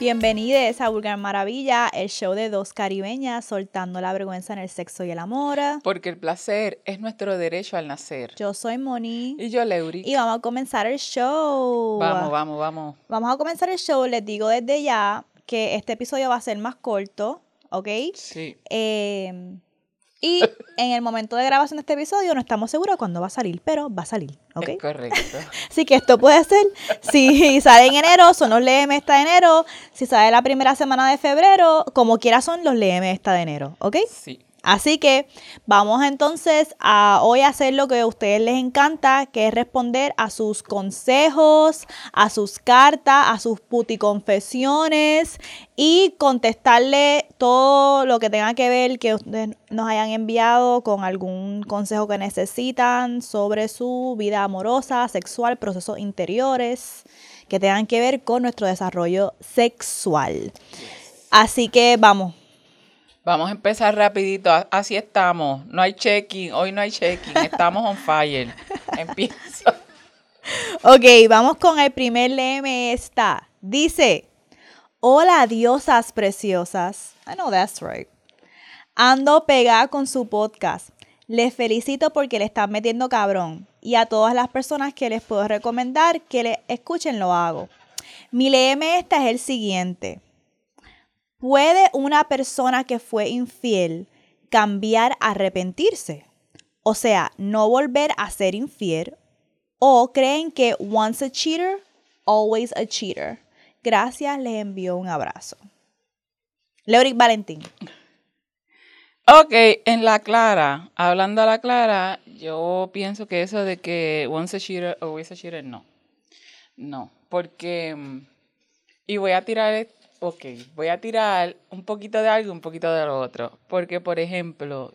Bienvenidos a Vulgar Maravilla, el show de dos caribeñas soltando la vergüenza en el sexo y el amor. Porque el placer es nuestro derecho al nacer. Yo soy Moni. Y yo, Leuri. Y vamos a comenzar el show. Vamos, vamos, vamos. Vamos a comenzar el show. Les digo desde ya que este episodio va a ser más corto, ¿ok? Sí. Eh, y en el momento de grabación de este episodio no estamos seguros cuándo va a salir, pero va a salir, ¿ok? Es correcto. Así que esto puede ser, si sale en enero, son los LM esta de enero, si sale la primera semana de febrero, como quiera son los LM esta de enero, ¿ok? Sí. Así que vamos entonces a hoy hacer lo que a ustedes les encanta, que es responder a sus consejos, a sus cartas, a sus puticonfesiones y contestarle todo lo que tenga que ver que ustedes nos hayan enviado con algún consejo que necesitan sobre su vida amorosa, sexual, procesos interiores que tengan que ver con nuestro desarrollo sexual. Así que vamos, Vamos a empezar rapidito. Así estamos. No hay checking. Hoy no hay checking. Estamos on fire. Empiezo. Ok, vamos con el primer LM esta. Dice, hola diosas preciosas. I know that's right. Ando pegada con su podcast. Les felicito porque le están metiendo cabrón. Y a todas las personas que les puedo recomendar que le escuchen lo hago. Mi LM esta es el siguiente. ¿Puede una persona que fue infiel cambiar a arrepentirse? O sea, no volver a ser infiel o creen que once a cheater, always a cheater. Gracias, les envío un abrazo. Leoric Valentín. Ok, en la clara, hablando a la clara, yo pienso que eso de que once a cheater, always a cheater, no. No, porque. mm, Y voy a tirar. Ok, voy a tirar un poquito de algo un poquito de lo otro. Porque, por ejemplo,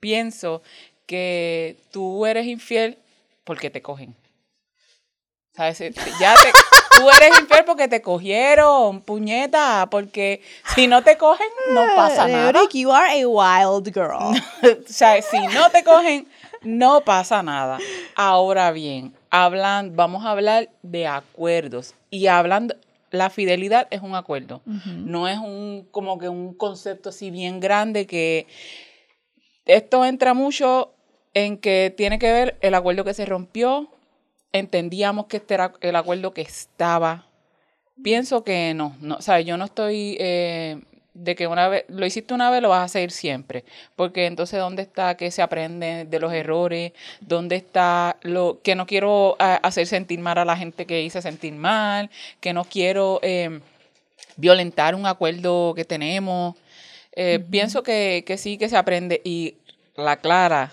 pienso que tú eres infiel porque te cogen. ¿Sabes? Eh, Ya te, tú eres infiel porque te cogieron, puñeta. Porque si no te cogen, no pasa nada. Leoric, you are a wild girl. o sea, si no te cogen, no pasa nada. Ahora bien, hablan, vamos a hablar de acuerdos. Y hablando, la fidelidad es un acuerdo. No es un como que un concepto así bien grande que esto entra mucho en que tiene que ver el acuerdo que se rompió. Entendíamos que este era el acuerdo que estaba. Pienso que no, no, o sea, yo no estoy eh, de que una vez lo hiciste una vez lo vas a hacer siempre, porque entonces dónde está que se aprende de los errores, dónde está lo que no quiero ah, hacer sentir mal a la gente que hice sentir mal, que no quiero eh, violentar un acuerdo que tenemos. Eh, Pienso que, que sí que se aprende. Y la clara,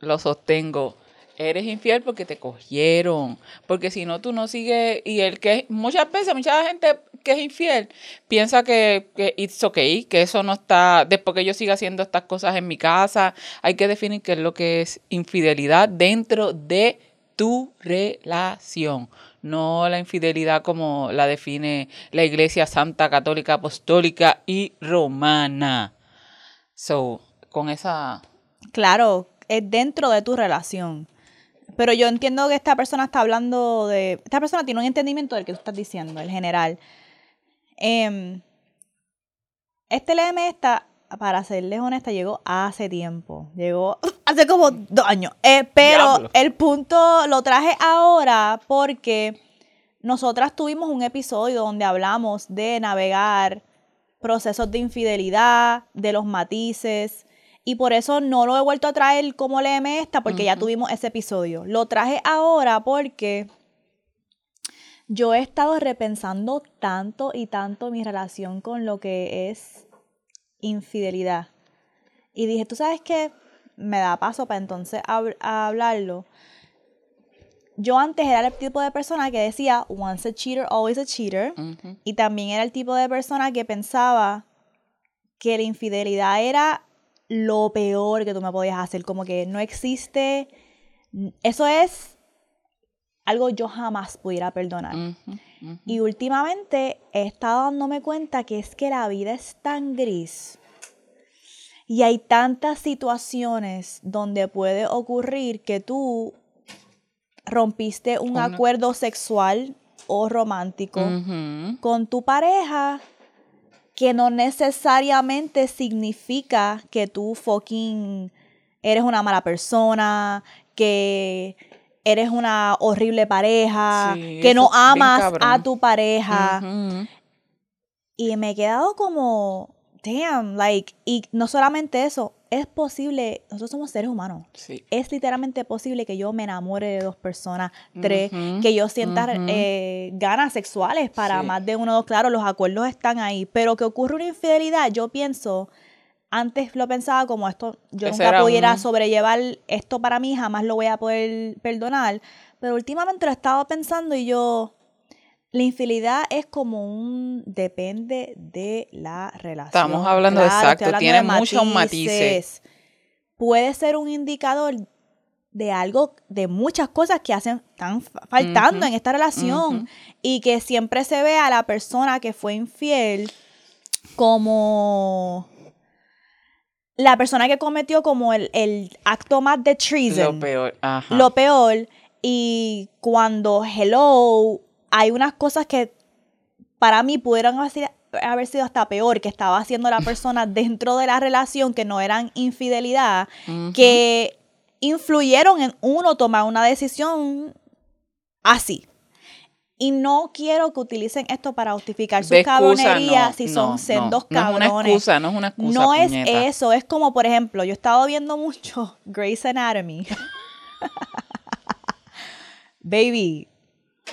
lo sostengo. Eres infiel porque te cogieron, porque si no tú no sigues. Y el que muchas veces mucha gente que es infiel piensa que, que it's okay, que eso no está después que yo siga haciendo estas cosas en mi casa, hay que definir qué es lo que es infidelidad dentro de tu relación, no la infidelidad como la define la Iglesia Santa Católica Apostólica y Romana. So, con esa Claro, es dentro de tu relación. Pero yo entiendo que esta persona está hablando de... Esta persona tiene un entendimiento del que tú estás diciendo, el general. Em, este LM está, para serles honesta, llegó hace tiempo. Llegó hace como dos años. Eh, pero Diablo. el punto lo traje ahora porque nosotras tuvimos un episodio donde hablamos de navegar procesos de infidelidad, de los matices. Y por eso no lo he vuelto a traer como LM esta, porque ya tuvimos ese episodio. Lo traje ahora porque yo he estado repensando tanto y tanto mi relación con lo que es infidelidad. Y dije, ¿tú sabes qué? Me da paso para entonces hab- a hablarlo. Yo antes era el tipo de persona que decía, once a cheater, always a cheater. Y también era el tipo de persona que pensaba que la infidelidad era lo peor que tú me podías hacer. Como que no existe. Eso es algo yo jamás pudiera perdonar. Y últimamente he estado dándome cuenta que es que la vida es tan gris. Y hay tantas situaciones donde puede ocurrir que tú rompiste un Una- acuerdo sexual o romántico con tu pareja que no necesariamente significa que tú fucking eres una mala persona, que eres una horrible pareja, Sí, que no amas a tu pareja. Y me he quedado como, damn, like, y no solamente eso, es posible, nosotros somos seres humanos. Sí. Es literalmente posible que yo me enamore de dos personas, tres, que yo sienta eh, ganas sexuales para Sí. más de uno o dos. Claro, los acuerdos están ahí, pero que ocurre una infidelidad, yo pienso, antes lo pensaba como esto, yo Ese nunca era pudiera un- sobrellevar esto para mí, jamás lo voy a poder perdonar, pero últimamente lo he estado pensando y yo, la infidelidad es como un depende de la relación. Estamos hablando de Claro, exacto, hablando tiene de muchos matices. Puede ser un indicador de algo, de muchas cosas que hacen, están fa- faltando en esta relación y que siempre se ve a la persona que fue infiel como la persona que cometió como el, el acto más de treason Lo peor. Ajá. lo peor. Y cuando hello, hay unas cosas que para mí pudieran haber sido- haber sido hasta peor que estaba haciendo la persona dentro de la relación que no eran infidelidad, que influyeron en uno tomar una decisión así. Y no quiero que utilicen esto para justificar sus excusa, cabronerías no, si son no. sendos No es una cabrones. excusa, no es una excusa, No es eso, es como, por ejemplo, yo he estado viendo mucho Grey's Anatomy. Baby,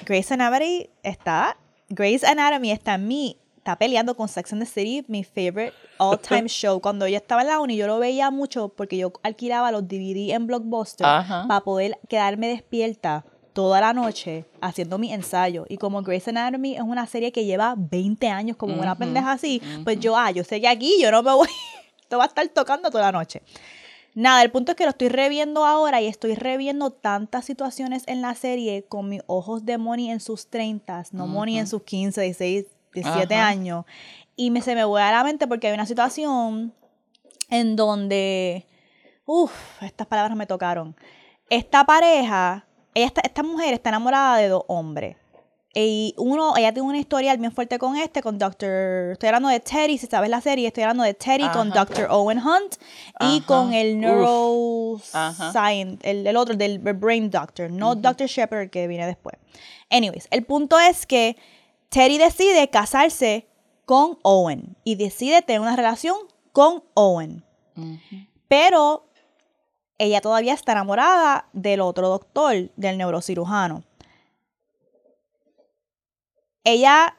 Grey's Anatomy está, Grey's Anatomy está en mí, está peleando con Sex and the City, mi favorite all time show. Cuando yo estaba en la uni, yo lo veía mucho porque yo alquilaba los DVD en Blockbuster Ajá. para poder quedarme despierta toda la noche haciendo mi ensayo. Y como Grey's Anatomy es una serie que lleva 20 años como una pendeja así, pues yo, ah, yo sé que aquí yo no me voy, esto va a estar tocando toda la noche. Nada, el punto es que lo estoy reviendo ahora y estoy reviendo tantas situaciones en la serie con mis ojos de Moni en sus 30, no Moni en sus 15, 16, 17 Ajá. años. Y me, se me vuelve a la mente porque hay una situación en donde, uff, estas palabras me tocaron. Esta pareja, ella está- esta mujer está enamorada de dos hombres. Y uno, ella tiene una historia bien fuerte con este, con Dr. Estoy hablando de Teddy, si sabes la serie, estoy hablando de Teddy con. Dr. Owen Hunt y Ajá. con el neuroscience, el, el otro, del brain doctor, no Dr. Shepard que viene después. Anyways, el punto es que Teddy decide casarse con Owen y decide tener una relación con Owen. Pero ella todavía está enamorada del otro doctor, del neurocirujano. Ella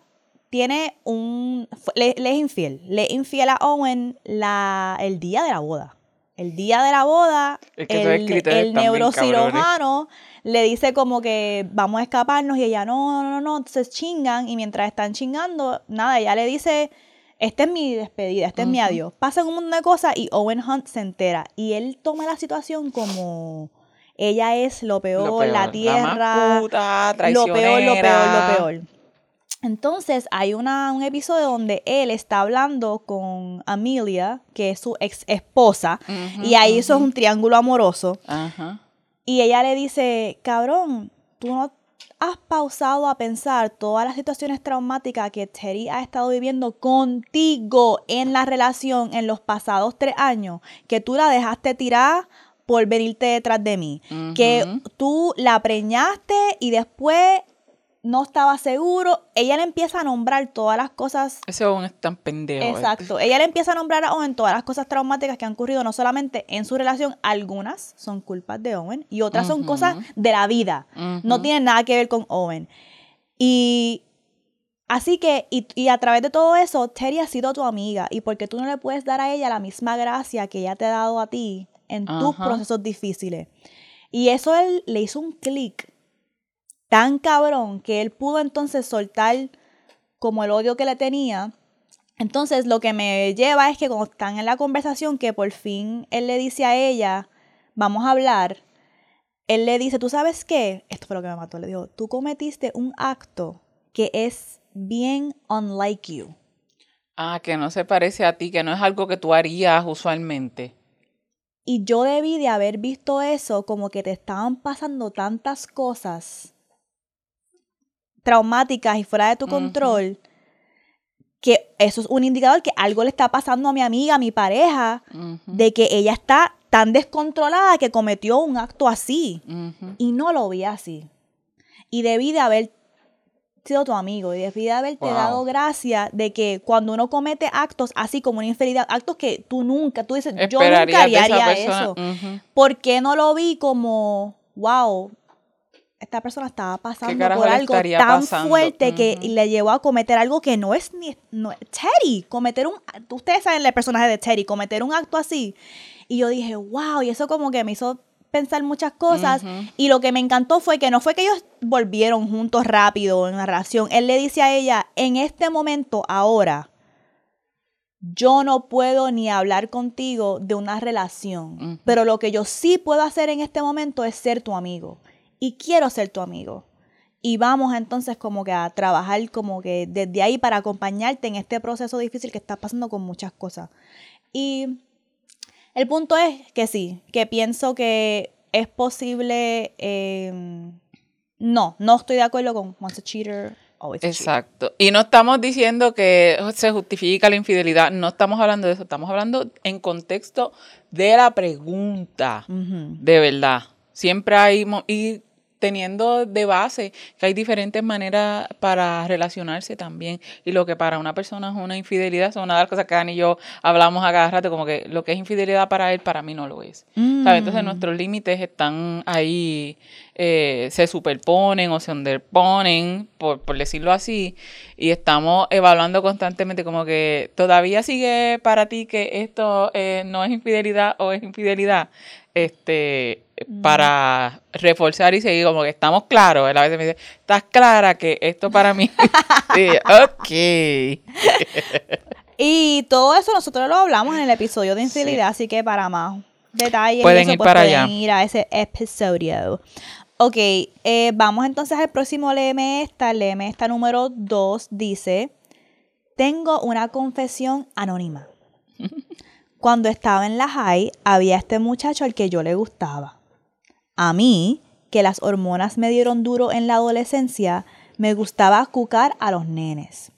tiene un... Le, le es infiel. Le es infiel a Owen la, el día de la boda. El día de la boda, Es que esos el, neurocirujano le dice como que vamos a escaparnos y ella no, no, no, no, entonces chingan y mientras están chingando, nada, ella le dice, esta es mi despedida, este es mi adiós. Pasan un montón de cosas y Owen Hunt se entera y él toma la situación como ella es lo peor, Lo peor, la tierra, más puta, lo peor, lo peor, lo peor. Entonces hay una, un episodio donde él está hablando con Amelia, que es su ex esposa, y ahí eso es un triángulo amoroso. Y ella le dice, cabrón, tú no has pausado a pensar todas las situaciones traumáticas que Teddy ha estado viviendo contigo en la relación en los pasados tres años, que tú la dejaste tirar por venirte detrás de mí, que tú la preñaste y después no estaba seguro. Ella le empieza a nombrar todas las cosas Ese aún es tan pendejo. este. Exacto. Ella le empieza a nombrar a Owen todas las cosas traumáticas que han ocurrido, no solamente en su relación, algunas son culpas de Owen y otras son cosas de la vida. No tienen nada que ver con Owen. Y así que, y, y a través de todo eso, Terry ha sido tu amiga y porque tú no le puedes dar a ella la misma gracia que ella te ha dado a ti en tus procesos difíciles. Y eso él le hizo un clic tan cabrón que él pudo entonces soltar como el odio que le tenía. Entonces lo que me lleva es que cuando están en la conversación que por fin él le dice a ella, vamos a hablar, él le dice, ¿tú sabes qué? Esto fue lo que me mató, le dijo, tú cometiste un acto que es bien unlike you. Ah, que no se parece a ti, que no es algo que tú harías usualmente. Y yo debí de haber visto eso como que te estaban pasando tantas cosas traumáticas y fuera de tu control, que eso es un indicador que algo le está pasando a mi amiga, a mi pareja, de que ella está tan descontrolada que cometió un acto así. Y no lo vi así. Y debí de haber sido tu amigo y debí de haberte Wow. dado gracia de que cuando uno comete actos así como una infidelidad, actos que tú nunca, tú dices, yo nunca haría, eso. ¿Por qué no lo vi como, wow, esta persona estaba pasando por algo tan pasando? fuerte que le llevó a cometer algo que no es ni no, Teddy, cometer un ustedes saben el personaje de Teddy, cometer un acto así. Y yo dije, wow, y eso como que me hizo pensar muchas cosas y lo que me encantó fue que no fue que ellos volvieron juntos rápido en la relación. Él le dice a ella, en este momento, ahora, yo no puedo ni hablar contigo de una relación, pero lo que yo sí puedo hacer en este momento es ser tu amigo. Y quiero ser tu amigo. Y vamos entonces como que a trabajar como que desde ahí para acompañarte en este proceso difícil que estás pasando con muchas cosas. Y el punto es que sí, que pienso que es posible... eh, no, no estoy de acuerdo con once a cheater, always a cheater. Exacto. Y no estamos diciendo que se justifica la infidelidad, no estamos hablando de eso, estamos hablando en contexto de la pregunta, de verdad. Siempre hay, y teniendo de base que hay diferentes maneras para relacionarse también. Y lo que para una persona es una infidelidad son una de las cosas que Dan y yo hablamos a cada rato, como que lo que es infidelidad para él, para mí no lo es. ¿sabes? Entonces Mm. nuestros límites están ahí, eh, se superponen o se underponen, por, por decirlo así, y estamos evaluando constantemente como que todavía sigue para ti que esto eh, no es infidelidad o es infidelidad, este, para reforzar y seguir como que estamos claros. Él a veces me dice, ¿estás clara que esto para mí? sí, ok. Y todo eso nosotros lo hablamos en el episodio de infidelidad, así que para más detalles Pueden eso, ir pues para pueden allá. ir a ese episodio. Ok, eh, vamos entonces al próximo Léeme esta. Léeme esta número 2 dice, tengo una confesión anónima. Cuando estaba en la high, había este muchacho al que yo le gustaba. A mí, que las hormonas me dieron duro en la adolescencia, me gustaba cucar a los nenes.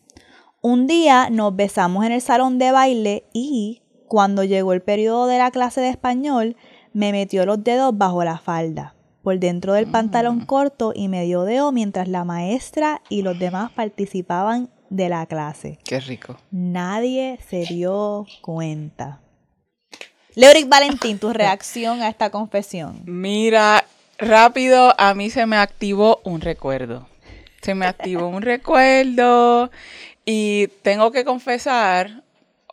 Un día nos besamos en el salón de baile y, cuando llegó el periodo de la clase de español, me metió los dedos bajo la falda, por dentro del pantalón corto y me dio dedo mientras la maestra y los demás participaban de la clase. Qué rico. Nadie se dio cuenta. Leoric Valentín, tu reacción a esta confesión. Mira, rápido, a mí se me activó un recuerdo. Se me activó un recuerdo y tengo que confesar,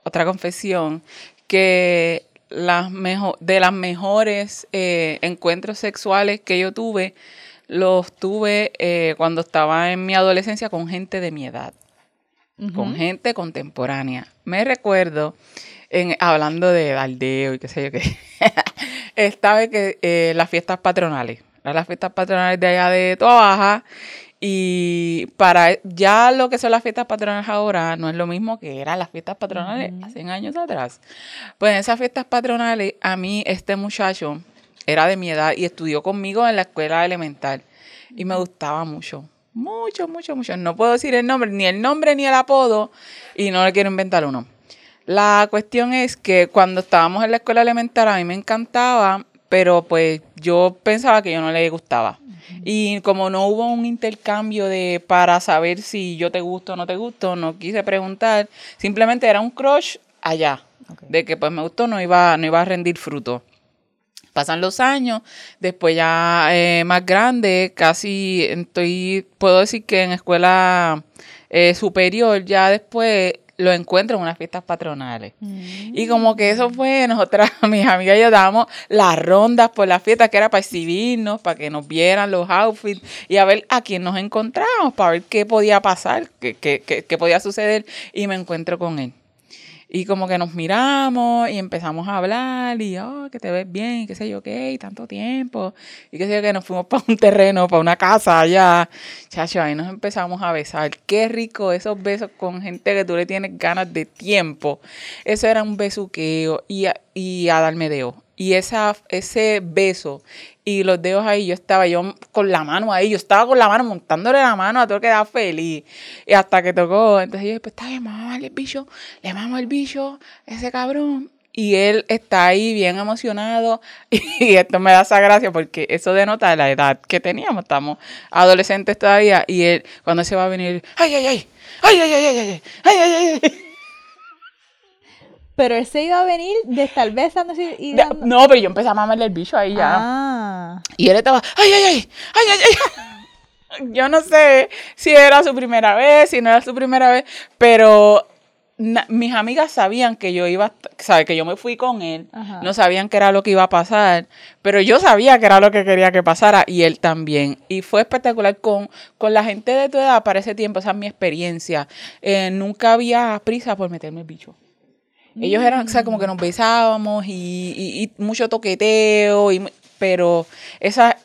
otra confesión, que las de las mejores eh, encuentros sexuales que yo tuve, los tuve eh, cuando estaba en mi adolescencia con gente de mi edad con gente contemporánea. Me recuerdo, en, hablando de aldeo y qué sé yo qué, esta vez que eh, las fiestas patronales, eran las fiestas patronales de allá de Toa Baja, y para ya lo que son las fiestas patronales ahora no es lo mismo que eran las fiestas patronales hace años atrás. Pues en esas fiestas patronales, a mí este muchacho era de mi edad y estudió conmigo en la escuela elemental y me gustaba mucho. Mucho, mucho, mucho. No puedo decir el nombre, ni el nombre ni el apodo, y no le quiero inventar uno. La cuestión es que cuando estábamos en la escuela elemental a mí me encantaba, pero pues yo pensaba que yo no le gustaba. Y como no hubo un intercambio de para saber si yo te gusto o no te gusto, no quise preguntar. Simplemente era un crush allá. De que pues me gustó, no iba, no iba a rendir fruto. Pasan los años, después ya eh, más grande, casi estoy, puedo decir que en escuela eh, superior, ya después lo encuentro en unas fiestas patronales. Y como que eso fue, nosotras, mis amigas y yo dábamos las rondas por las fiestas, que era para exhibirnos, para que nos vieran los outfits y a ver a quién nos encontramos, para ver qué podía pasar, qué, qué, qué, qué podía suceder. Y me encuentro con él. Y como que nos miramos y empezamos a hablar y, oh, que te ves bien, y qué sé yo qué, y tanto tiempo. Y qué sé yo que nos fuimos para un terreno, para una casa allá. Chacho, ahí nos empezamos a besar. Qué rico esos besos con gente que tú le tienes ganas de tiempo. Eso era un besuqueo y a, y a darme deo. y esa, ese beso y los dedos ahí, yo estaba yo con la mano ahí, yo estaba con la mano montándole la mano a todo que da feliz. Y hasta que tocó, entonces yo después está bien, mamá, el bicho, le mamo el bicho, ese cabrón. Y él está ahí bien emocionado y esto me da esa gracia porque eso denota la edad que teníamos, estamos adolescentes todavía y él cuando se va a venir, ay, ay, ay, ay, ay, ay, ay, ay, ay, ay, ay. Pero él se iba a venir de estar besándose y dando- No, pero yo empecé a mamarle el bicho ahí ya. Ah. Y él estaba, ay, ay, ay, ay, ay, ay. Yo no sé si era su primera vez, si no era su primera vez, pero na- mis amigas sabían que yo iba, sabe, que yo me fui con él, Ajá. no sabían qué era lo que iba a pasar, pero yo sabía que era lo que quería que pasara y él también. Y fue espectacular con, con la gente de tu edad para ese tiempo, esa es mi experiencia. Eh, nunca había prisa por meterme el bicho. Ellos eran, o sea, como que nos besábamos y, y- y mucho toqueteo, y, pero esa,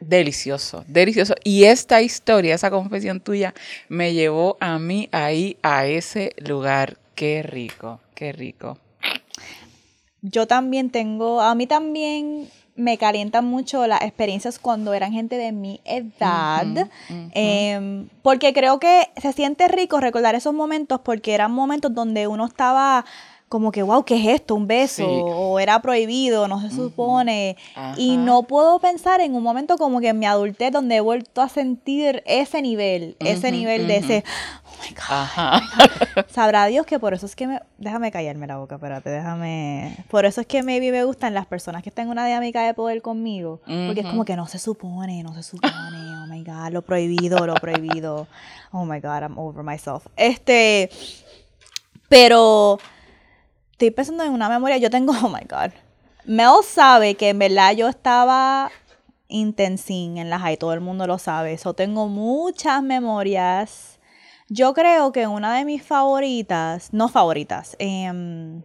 delicioso, delicioso. Y esta historia, esa confesión tuya, me llevó a mí ahí, a ese lugar. Qué rico, qué rico. Yo también tengo, a mí también me calientan mucho las experiencias cuando eran gente de mi edad, em, porque creo que se siente rico recordar esos momentos porque eran momentos donde uno estaba como que, wow, ¿qué es esto? Un beso, Sí. o era prohibido, no se supone, y no puedo pensar en un momento como que en mi adultez donde he vuelto a sentir ese nivel, ese nivel de ese, oh my God, Ajá. Sabrá Dios que por eso es que me... Déjame callarme la boca, espérate, déjame... Por eso es que maybe me gustan las personas que están en una dinámica de poder conmigo. Porque es como que no se supone, no se supone. Oh my God, lo prohibido, lo prohibido. Oh my God, I'm over myself. Este... Pero... Estoy pensando en una memoria. Yo tengo... Oh my God. Mel sabe que en verdad yo estaba intensín en la high. Todo el mundo lo sabe. Eso tengo muchas memorias. Yo creo que una de mis favoritas, no favoritas, em,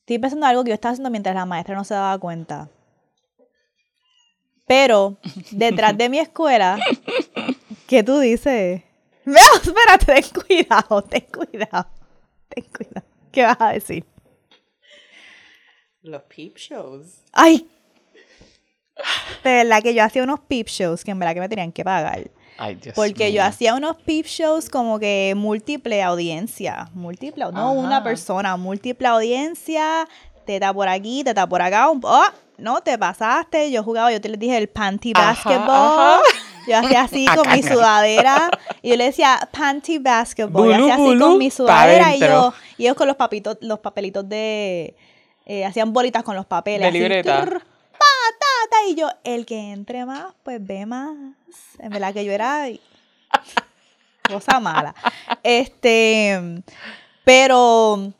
estoy pensando en algo que yo estaba haciendo mientras la maestra no se daba cuenta. Pero detrás de mi escuela, ¿qué tú dices? Veo, espérate, ten cuidado, ten cuidado, ten cuidado. ¿Qué vas a decir? Los peep shows. Ay, de verdad que yo hacía unos peep shows que en verdad que me tenían que pagar. Ay, Dios Porque yo hacía unos peep shows como que múltiple audiencia. Múltiple, no Ajá. una persona, múltiple audiencia. Teta por aquí, teta por acá. un- oh, no, te pasaste. Yo jugaba, yo te les dije el panty basketball. ajá. Yo hacía así con mi sudadera. Y yo le decía panty basketball. yo Bulú, hacía así con mi sudadera y, yo, y ellos con los papitos, los papelitos de. eh, hacían bolitas con los papeles. De así, libreta. trrr, y yo, el que entre más, pues ve más. En verdad que yo era cosa mala. Este, pero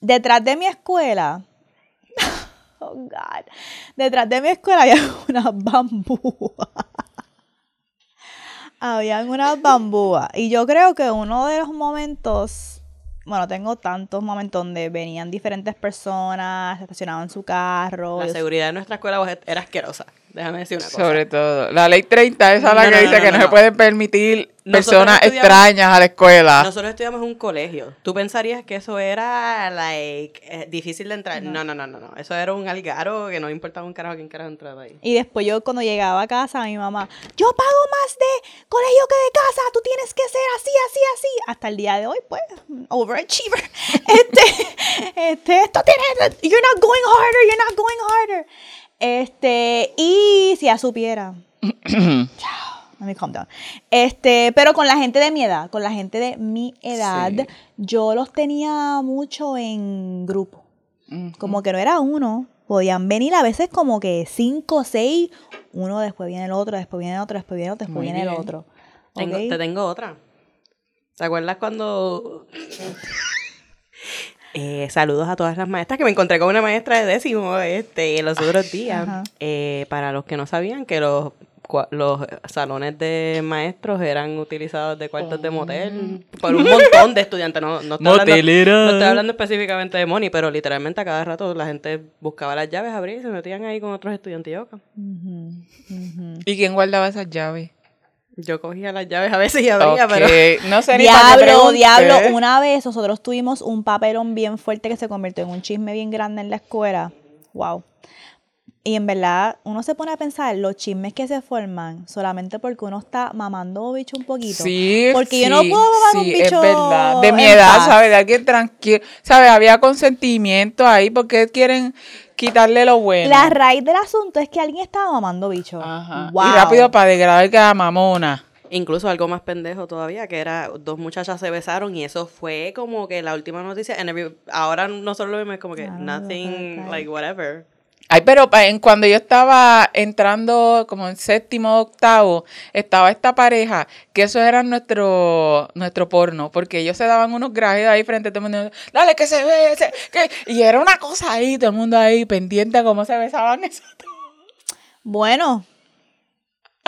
detrás de mi escuela, oh God, detrás de mi escuela había unas bambúas. Habían unas bambúas. Y yo creo que uno de los momentos, bueno, tengo tantos momentos donde venían diferentes personas, se estacionaban su carro. La yo- seguridad de nuestra escuela era asquerosa. Déjame decir una cosa. Sobre todo. La ley 30, esa es la que no, dice no, que no, no, se no. pueden permitir personas extrañas a la escuela. Nosotros estudiamos en un colegio. ¿Tú pensarías que eso era like, eh, difícil de entrar? No. no, no, no, no. Eso era un algaro que no importaba un carajo quién carajo entraba ahí. Y después yo cuando llegaba a casa, mi mamá, yo pago más de colegio que de casa, tú tienes que ser así, así, así. Hasta el día de hoy, pues, overachiever. Este, este, esto tiene, you're not going harder, you're not going harder. Este, y si ya supiera. Chao, me calm down. Este, pero con la gente de mi edad, con la gente de mi edad, Sí. yo los tenía mucho en grupo. Como que no era uno. Podían venir a veces como que cinco o seis. Uno, después viene el otro, después viene el otro, después viene el otro, después Muy viene el otro. Tengo-. Te tengo otra. ¿Te acuerdas cuando... Eh, saludos a todas las maestras, que me encontré con una maestra de décimo este, los otros días. Eh, para los que no sabían que los, los salones de maestros eran utilizados de cuartos de motel por un montón de estudiantes. No, no, estoy hablando, no estoy hablando específicamente de Moni, pero literalmente a cada rato la gente buscaba las llaves, abría y se metían ahí con otros estudiantes. y yo, Ujú, ujú. ¿Y quién guardaba esas llaves? Yo cogía las llaves a veces y abría, pero... No sé ni Diablo, diablo. Una vez nosotros tuvimos un papelón bien fuerte que se convirtió en un chisme bien grande en la escuela. Wow. Y en verdad, uno se pone a pensar los chismes que se forman solamente porque uno está mamando bicho un poquito. Sí, Porque sí, yo no puedo mamar sí, un bicho. es verdad. De mi edad, paz. ¿sabes? De alguien tranquilo. ¿Sabes? Había consentimiento ahí porque quieren quitarle lo bueno. La raíz del asunto es que alguien estaba mamando bicho. Ajá. Wow. Y rápido para degradar que la mamona. Incluso algo más pendejo todavía, que era dos muchachas se besaron y eso fue como que la última noticia. and every- ahora nosotros lo vemos como que Ah, no, nothing, like whatever. Ay, pero en, cuando yo estaba entrando como en séptimo, octavo, estaba esta pareja, que eso era nuestro, nuestro porno, porque ellos se daban unos grajes ahí frente a todo el mundo, dale que se que... y era una cosa ahí, todo el mundo ahí pendiente a cómo se besaban esos Bueno,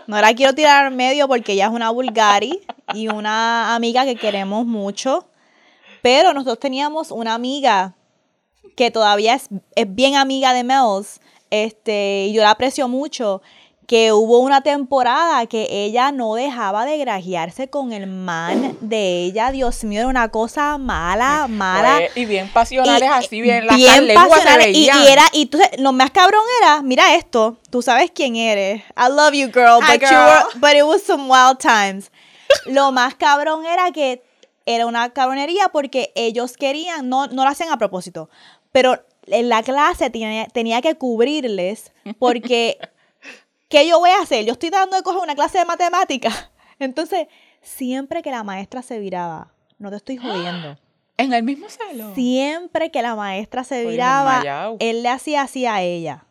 no la quiero tirar al medio porque ella es una vulgari y una amiga que queremos mucho. Pero nosotros teníamos una amiga que todavía es, es bien amiga de Mels. Este, y yo la aprecio mucho. Que hubo una temporada que ella no dejaba de grajearse con el man de ella. Dios mío, era una cosa mala, mala. Pues, y bien pasionales Y- así, bien, las pasionales, y, era, y entonces, lo más cabrón era, mira esto, tú sabes quién eres. I love you, girl, Hi, but, you girl. were- but it was some wild times. lo más cabrón era que era una cabronería porque ellos querían, no, no lo hacen a propósito, pero en la clase tenía, tenía que cubrirles porque, ¿qué yo voy a hacer? Yo estoy dando de coger una clase de matemáticas. Entonces, siempre que la maestra se viraba, no te estoy jodiendo. En el mismo salón. Siempre que la maestra se viraba, él le hacía así a ella.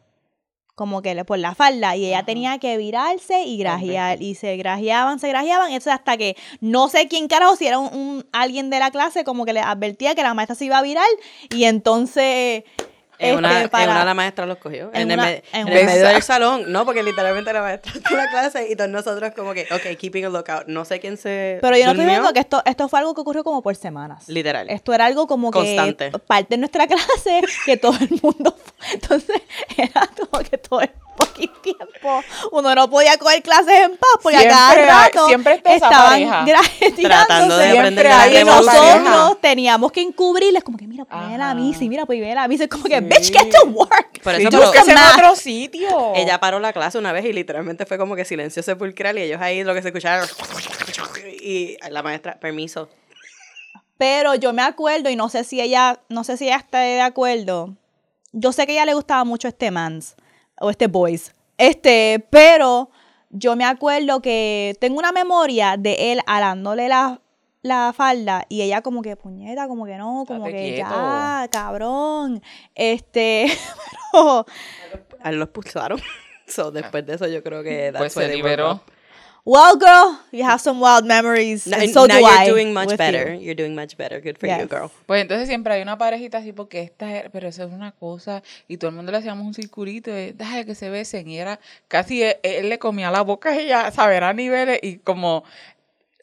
Como que le- por la falda. Y ella tenía que virarse y grajear. Y se grajeaban, se grajeaban. Eso hasta que no sé quién carajo, si era un, un- alguien de la clase, como que le advertía que la maestra se iba a virar. Y entonces. En, este, una, en para- una la maestra los cogió. En En, el, una- me- en en el medio del salón. No, porque literalmente la maestra está en la clase y todos nosotros como que, ok, keeping a lookout. No sé quién se Pero yo no estoy viendo que esto, esto fue algo que ocurrió como por semanas. Literal. Esto era algo como Constante. que parte de nuestra clase, que todo el mundo. Entonces, era como que todo el fucking tiempo uno no podía coger clases en paz porque a Siempre cada hay- rato siempre estaban pareja. Tratando de aprender y nosotros teníamos que encubrirles como que mira, pues viene la misa y mira, pues viene la misa. Es como que, bitch, get to work. Por eso, pero- en otro sitio. Ella paró la clase una vez y literalmente fue como que silencio sepulcral y ellos ahí lo que se escucharon y la maestra, permiso. Pero yo me acuerdo, y no sé si ella, no sé si ella está de acuerdo. Yo sé que a ella le gustaba mucho este mans, o este boys. Este, pero yo me acuerdo que tengo una memoria de él alándole la, la falda y ella como que puñeta, como que no, como que quieto. ya, cabrón. Este, pero A él lo expulsaron. So, después de eso yo creo que that's Pues se liberó. well, girl, you have some wild memories. And so now do you're I doing much better. you. You're doing much better. Good for you, girl. Pues entonces siempre hay una parejita así porque esta era- pero eso es una cosa y todo el mundo le hacíamos un circulito de deja que se besen y era casi él, él le comía la boca a ella, saber a niveles y como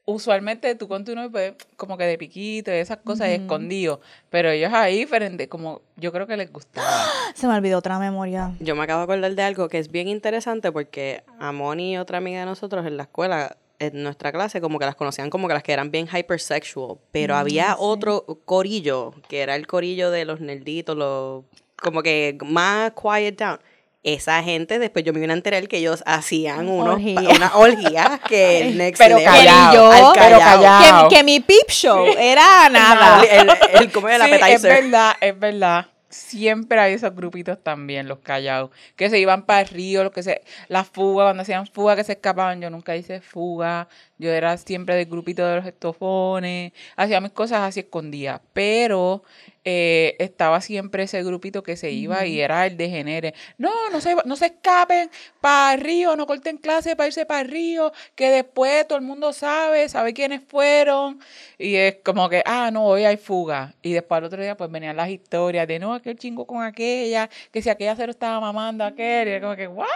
usualmente tú con tu novio pues como que de piquito y esas cosas y escondido, pero ellos ahí frente como yo creo que les gustaba. Se me olvidó otra memoria. Yo me acabo de acordar de algo que es bien interesante porque a Moni y otra amiga de nosotros en la escuela, en nuestra clase, como que las conocían como que las que eran bien hypersexual. Pero había otro corillo, que era el corillo de los nerditos, los como que más quiet down. Esa gente, después yo me vine a enterar que ellos hacían unos, Orgía. unas orgías que el next Pero level. callado, yo, al pero callao. callado. Que, que mi peep show era nada. El, el, el- como el Sí, es verdad, es verdad. Siempre hay esos grupitos también, los callados, que se iban para el río, los que se, las fugas, cuando hacían fuga que se escapaban, yo nunca hice fuga, yo era siempre del grupito de los estofones, hacía mis cosas así escondidas, pero eh, estaba siempre ese grupito que se iba y era el degenere. No, no se, no se escapen para el río, no corten clase para irse para el río, que después todo el mundo sabe, sabe quiénes fueron. Y es como que, ah, no, hoy hay fuga. Y después al otro día pues venían las historias de, no, aquel chingo con aquella, que si aquella se lo estaba mamando a aquel, y era como que, ¿what?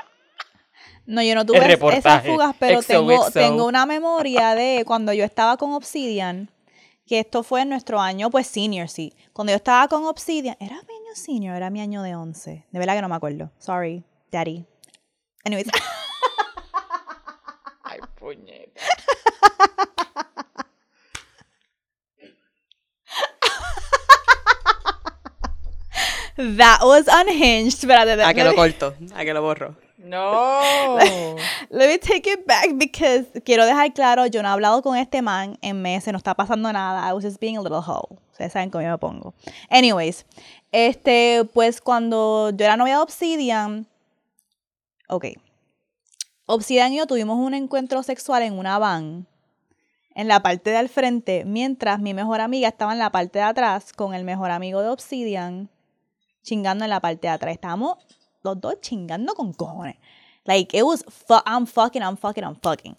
No, yo no tuve esas fugas, pero tengo, tengo una memoria de cuando yo estaba con Obsidian, que esto fue en nuestro año, pues senior, sí. Cuando yo estaba con Obsidian, ¿era mi año senior? Era mi año de 11. De verdad que no me acuerdo. Sorry, daddy. Anyways. Ay, puñeta. That was unhinged. Espérate, a que lo corto, a que lo borro. No. Let me take it back because quiero dejar claro, yo no he hablado con este man en meses, no está pasando nada. I was just being a little hoe. Ustedes saben cómo yo me pongo. Anyways, este, pues cuando yo era novia de Obsidian, ok. Obsidian y yo tuvimos un encuentro sexual en una van, en la parte de al frente, mientras mi mejor amiga estaba en la parte de atrás con el mejor amigo de Obsidian, chingando en la parte de atrás. Estábamos los dos chingando con cojones. Like, it was, fu- I'm fucking, I'm fucking, I'm fucking.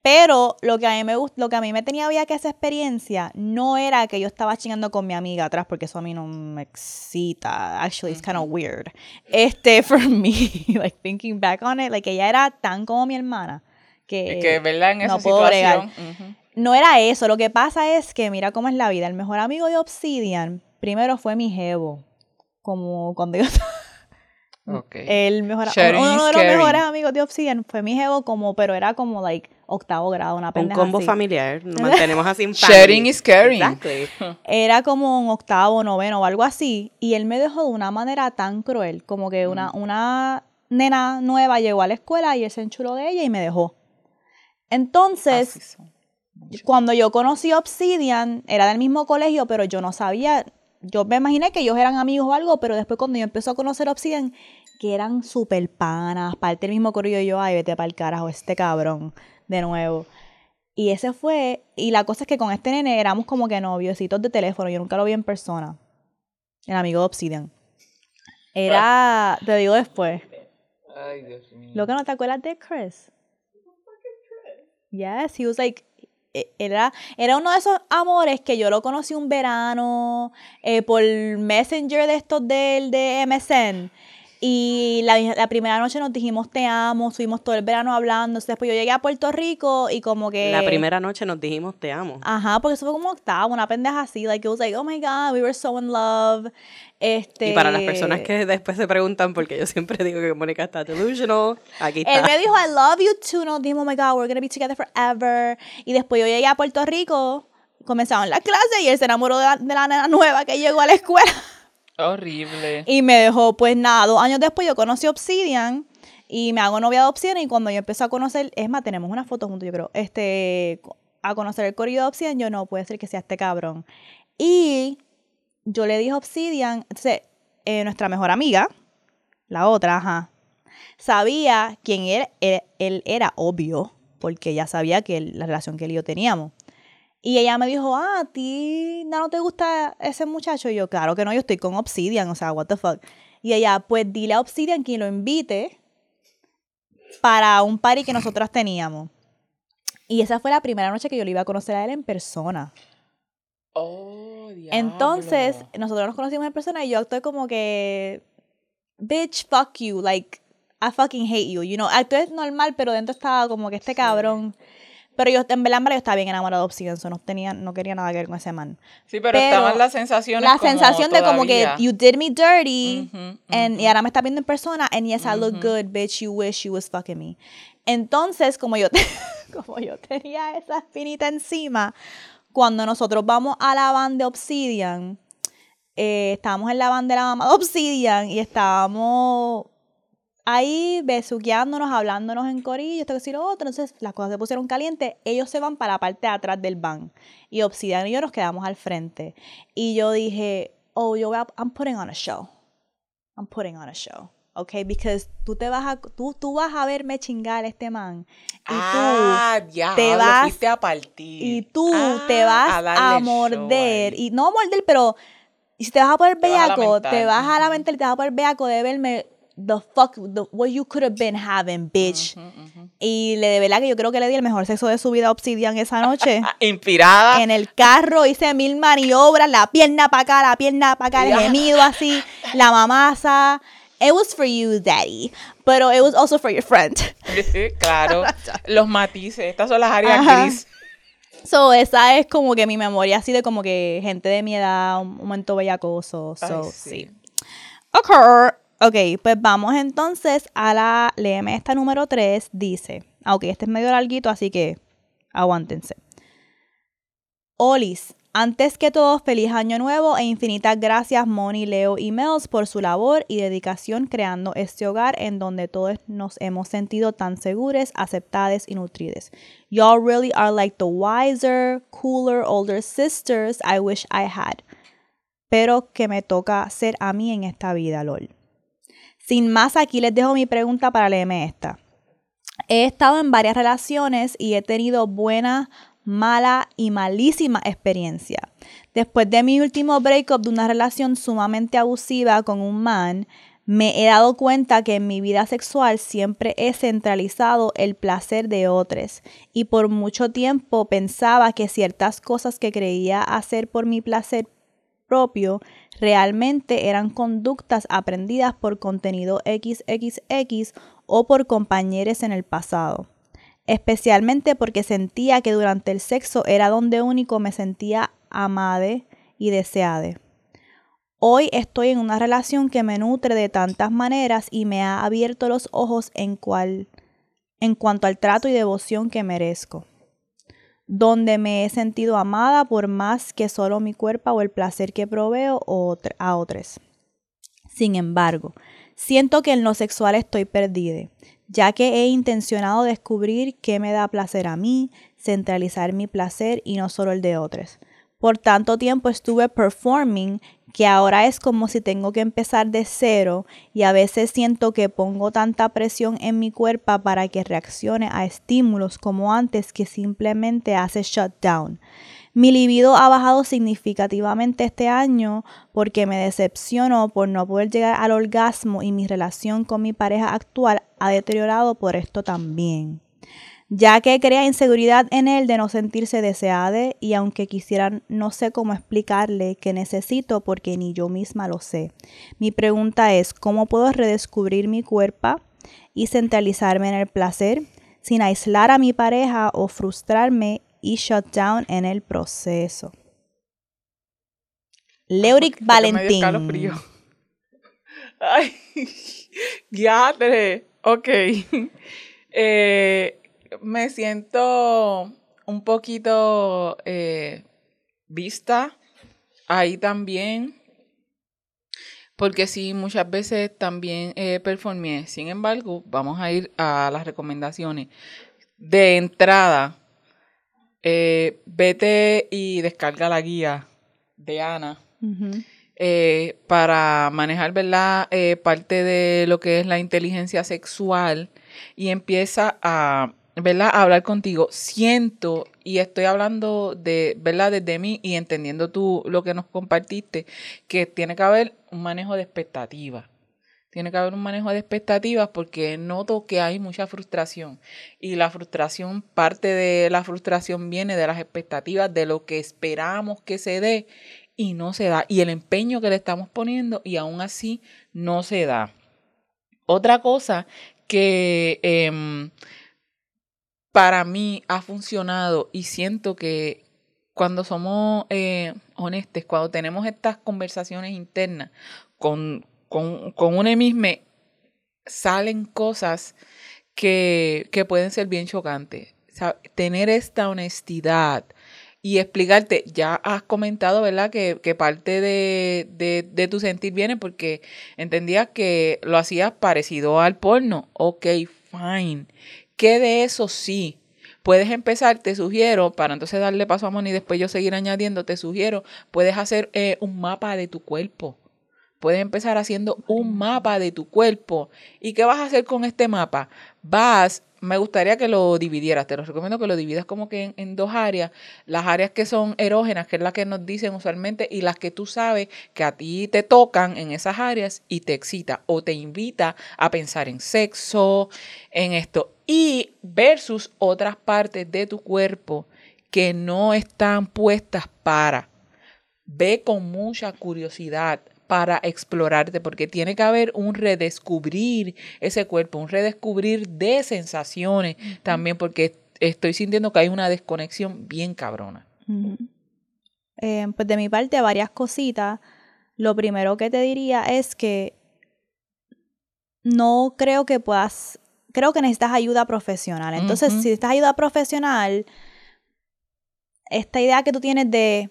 Pero lo que a mí me lo que a mí me tenía bien que esa experiencia no era que yo estaba chingando con mi amiga atrás, porque eso a mí no me excita. Actually, it's kind of weird. Este, for me, like thinking back on it, like ella era tan como mi hermana que, Es que, ¿verdad? En esa no puedo situación. No era eso, lo que pasa es que mira cómo es la vida. El mejor amigo de Obsidian, primero fue mi jevo. Como cuando yo El mejor uno de los mejores amigos de Obsidian fue mi jevo como pero era como like octavo grado una Un pendeja combo así. familiar, nos mantenemos así en Sharing is caring. Exactly. era como un octavo noveno o algo así y él me dejó de una manera tan cruel como que una una nena nueva llegó a la escuela y él se enchuló de ella y me dejó entonces son. cuando yo conocí a Obsidian, era del mismo colegio, pero yo no sabía, yo me imaginé que ellos eran amigos o algo, pero después cuando yo empecé a conocer a Obsidian, que eran super panas, parte del mismo corillo, yo, ay, vete para el carajo, este cabrón, de nuevo. Y ese fue, y la cosa es que con este nene éramos como que noviositos de teléfono, yo nunca lo vi en persona, el amigo de Obsidian. Era, te digo después, Ay, Dios mío. lo que no te acuerdas de Chris. Yes, he was like, era, era uno de esos amores que yo lo conocí un verano eh, por Messenger de estos del de MSN. Y la, la primera noche nos dijimos te amo, estuvimos todo el verano hablando. Después yo llegué a Puerto Rico y como que. La primera noche nos dijimos te amo. Ajá, porque eso fue como octavo, una pendeja así. Like, it was like, oh my god, we were so in love. Este. Y para las personas que después se preguntan, porque yo siempre digo que Mónica está delusional, aquí está. Él me dijo, I love you too. Nos dijimos, oh my God, we're gonna be together forever. Y después yo llegué a Puerto Rico, comenzaron las clases y él se enamoró de la, de la nena nueva que llegó a la escuela. Horrible. Y me dejó, pues nada, dos años después yo conocí Obsidian y me hago novia de Obsidian. Y cuando yo empecé a conocer, es más, tenemos una foto juntos, yo creo, este, a conocer el corrido de Obsidian, yo no puede ser que sea este cabrón. Y yo le dije a Obsidian, entonces, eh, nuestra mejor amiga, la otra, ajá, sabía quién él, él, él era obvio, porque ella sabía que la relación que él y yo teníamos. Y ella me dijo, ah, a ti no te gusta ese muchacho. Y yo, claro que no, yo estoy con Obsidian, o sea, what the fuck. Y ella, pues dile a Obsidian que lo invite para un party que nosotras teníamos. Y esa fue la primera noche que yo le iba a conocer a él en persona. Oh, Entonces, nosotros nos conocimos en persona y yo actué como que, bitch, fuck you, like, I fucking hate you, you know. Actué normal, pero dentro estaba como que este cabrón. Pero yo, en verdad, yo estaba bien enamorado de Obsidian, no, tenía, no quería nada que ver con ese man. Sí, pero, pero estaban las sensaciones La como sensación de como que you did me dirty and, y ahora me está viendo en persona and yes, I look good, bitch, you wish you was fucking me. Entonces, como yo, como yo tenía esa espinita encima, cuando nosotros vamos a la van de Obsidian, eh, estábamos en la van de la mamá de Obsidian y estábamos ahí besuqueándonos, hablándonos en corillo, esto que lo otro. Entonces las cosas se pusieron calientes. Ellos se van para la parte de atrás del van. Y Obsidian y yo nos quedamos al frente. Y yo dije, oh, yo voy a, I'm putting on a show. I'm putting on a show. Okay, because tú te vas a, tú, tú vas a verme chingar a este man. Y ah, ya, te vas- a partir. y tú Ah, te vas darle a show morder. Y no morder, pero y si te vas a poner Te vas a bellaco, te vas a lamentar, te vas a poner bellaco de verme the fuck, the, what you could have been having, bitch. Y le de verdad que yo creo que le di el mejor sexo de su vida a Obsidian esa noche. Inspirada. en el carro hice mil maniobras, la pierna para acá, la pierna para acá, el gemido así, la mamasa. It was for you, daddy. Pero it was also for your friend. claro. Los matices. Estas son las áreas Ajá. gris. So, esa es como que mi memoria así de como que gente de mi edad, un momento bellacoso. So, Ay, sí. sí. Ok. Ok, pues vamos entonces a la, léeme esta número 3, dice, ah, ok, este es medio larguito, así que aguántense. Olis, Antes que todo, feliz año nuevo e infinitas gracias Moni, Leo y Mels por su labor y dedicación creando este hogar en donde todos nos hemos sentido tan seguros, aceptados y nutridos. Y'all really are like the wiser, cooler, older sisters I wish I had. Pero que me toca ser a mí en esta vida, lol. Sin más, aquí les dejo mi pregunta para leerme esta. He estado en varias relaciones y he tenido buena, mala y malísima experiencia. Después de mi último breakup de una relación sumamente abusiva con un man, me he dado cuenta que en mi vida sexual siempre he centralizado el placer de otros y por mucho tiempo pensaba que ciertas cosas que creía hacer por mi placer propio realmente eran conductas aprendidas por contenido XXX o por compañeros en el pasado. Especialmente porque sentía que durante el sexo era donde único me sentía amada y deseada. Hoy estoy en una relación que me nutre de tantas maneras y me ha abierto los ojos en, cual, en cuanto al trato y devoción que merezco donde me he sentido amada por más que solo mi cuerpo o el placer que proveo a otros. Sin embargo, siento que en lo sexual estoy perdida, ya que he intencionado descubrir qué me da placer a mí, centralizar mi placer y no solo el de otros. Por tanto tiempo estuve performing que ahora es como si tengo que empezar de cero y a veces siento que pongo tanta presión en mi cuerpo para que reaccione a estímulos como antes que simplemente hace shutdown. Mi libido ha bajado significativamente este año porque me decepciono por no poder llegar al orgasmo y mi relación con mi pareja actual ha deteriorado por esto también ya que crea inseguridad en él de no sentirse deseada y aunque quisiera no sé cómo explicarle que necesito porque ni yo misma lo sé. Mi pregunta es, ¿cómo puedo redescubrir mi cuerpo y centralizarme en el placer sin aislar a mi pareja o frustrarme y shut down en el proceso? Leuric Valentín. Ay, ya, ok. Eh, me siento un poquito eh, vista ahí también. Porque sí, muchas veces también eh, performé. Sin embargo, vamos a ir a las recomendaciones. De entrada, eh, vete y descarga la guía de Ana. Eh, para manejar ¿verdad? parte de lo que es la inteligencia sexual y empieza a ¿verdad? hablar contigo. Siento, y estoy hablando de, ¿verdad? Desde mí y entendiendo tú lo que nos compartiste, que tiene que haber un manejo de expectativas. Tiene que haber un manejo de expectativas porque noto que hay mucha frustración. Y la frustración, parte de la frustración viene de las expectativas, de lo que esperamos que se dé y no se da. Y el empeño que le estamos poniendo y aún así no se da. Otra cosa que em, para mí ha funcionado y siento que cuando somos eh, honestos, cuando tenemos estas conversaciones internas con, con, con una misma, salen cosas que, que pueden ser bien chocantes. tener esta honestidad y explicarte, ya has comentado, ¿verdad? Que, que parte de, de, de, tu sentir viene porque entendías que lo hacías parecido al porno. Ok, fine. ¿Qué de eso sí? Puedes empezar, te sugiero, para entonces darle paso a Moni y después yo seguir añadiendo, te sugiero, puedes hacer eh, un mapa de tu cuerpo. Puedes empezar haciendo un mapa de tu cuerpo. ¿Y qué vas a hacer con este mapa? Vas me gustaría que lo dividieras. Te lo recomiendo que lo dividas como que en, dos áreas. Las áreas que son erógenas, que es la que nos dicen usualmente, y las que tú sabes que a ti te tocan en esas áreas y te excita o te invita a pensar en sexo, en esto. Y versus otras partes de tu cuerpo que no están puestas para. Ve con mucha curiosidad para explorarte, porque tiene que haber un redescubrir ese cuerpo, un redescubrir de sensaciones también, porque estoy sintiendo que hay una desconexión bien cabrona. Eh, pues de mi parte, varias cositas. Lo primero que te diría es que no creo que puedas, creo que necesitas ayuda profesional. Entonces, si necesitas ayuda profesional, esta idea que tú tienes de